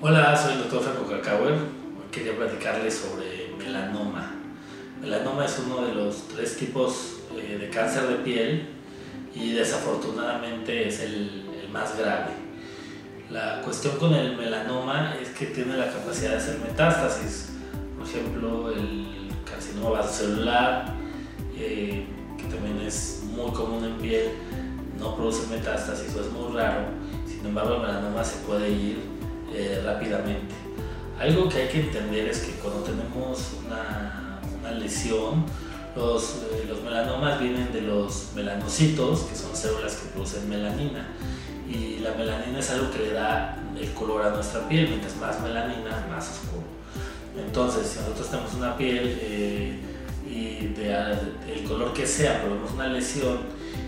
Hola, soy el doctor Franco Cacauer. Hoy quería platicarles sobre melanoma. Melanoma es uno de los tres tipos eh, de cáncer de piel y desafortunadamente es el, más grave. La cuestión con el melanoma es que tiene la capacidad de hacer metástasis. Por ejemplo, el carcinoma vasocelular, eh, también es muy común en piel, no produce metástasis o es muy raro. Sin embargo, el melanoma se puede ir eh, rápidamente. Algo que hay que entender es que cuando tenemos una, una lesión, los, eh, los, melanomas vienen de los melanocitos, que son células que producen melanina. Y la melanina es algo que le da el color a nuestra piel, mientras más melanina, más oscuro. Entonces, si nosotros tenemos una piel eh, y de, el color que sea, pero vemos una lesión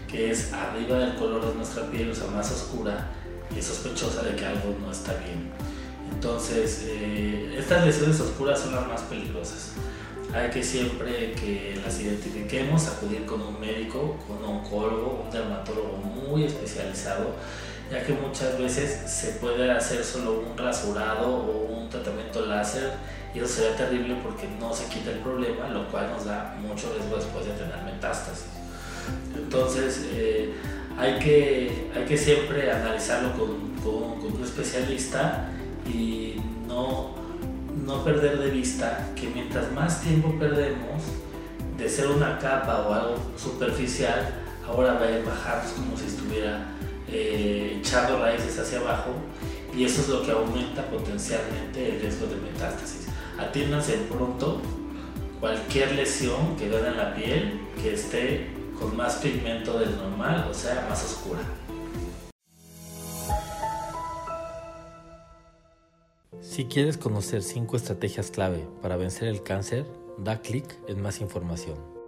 que es arriba del color de nuestra piel, o sea, más oscura, y es sospechosa de que algo no está bien. Entonces, eh, estas lesiones oscuras son las más peligrosas. Hay que siempre que las identifiquemos acudir con un médico, con un oncólogo, un dermatólogo muy especializado, ya que muchas veces se puede hacer solo un rasurado o un tratamiento láser y eso sería terrible porque no se quita el problema, lo cual nos da mucho riesgo después de tener metástasis. Entonces, eh, hay que, hay que siempre analizarlo con, con, un especialista y no, no perder de vista que mientras más tiempo perdemos de ser una capa o algo superficial, ahora va a bajar como si estuviera eh, echando raíces hacia abajo y eso es lo que aumenta potencialmente el riesgo de metástasis. Atiéndanse pronto cualquier lesión que vean en la piel que esté con más pigmento del normal, o sea, más oscura. Si quieres conocer 5 estrategias clave para vencer el cáncer, da clic en más información.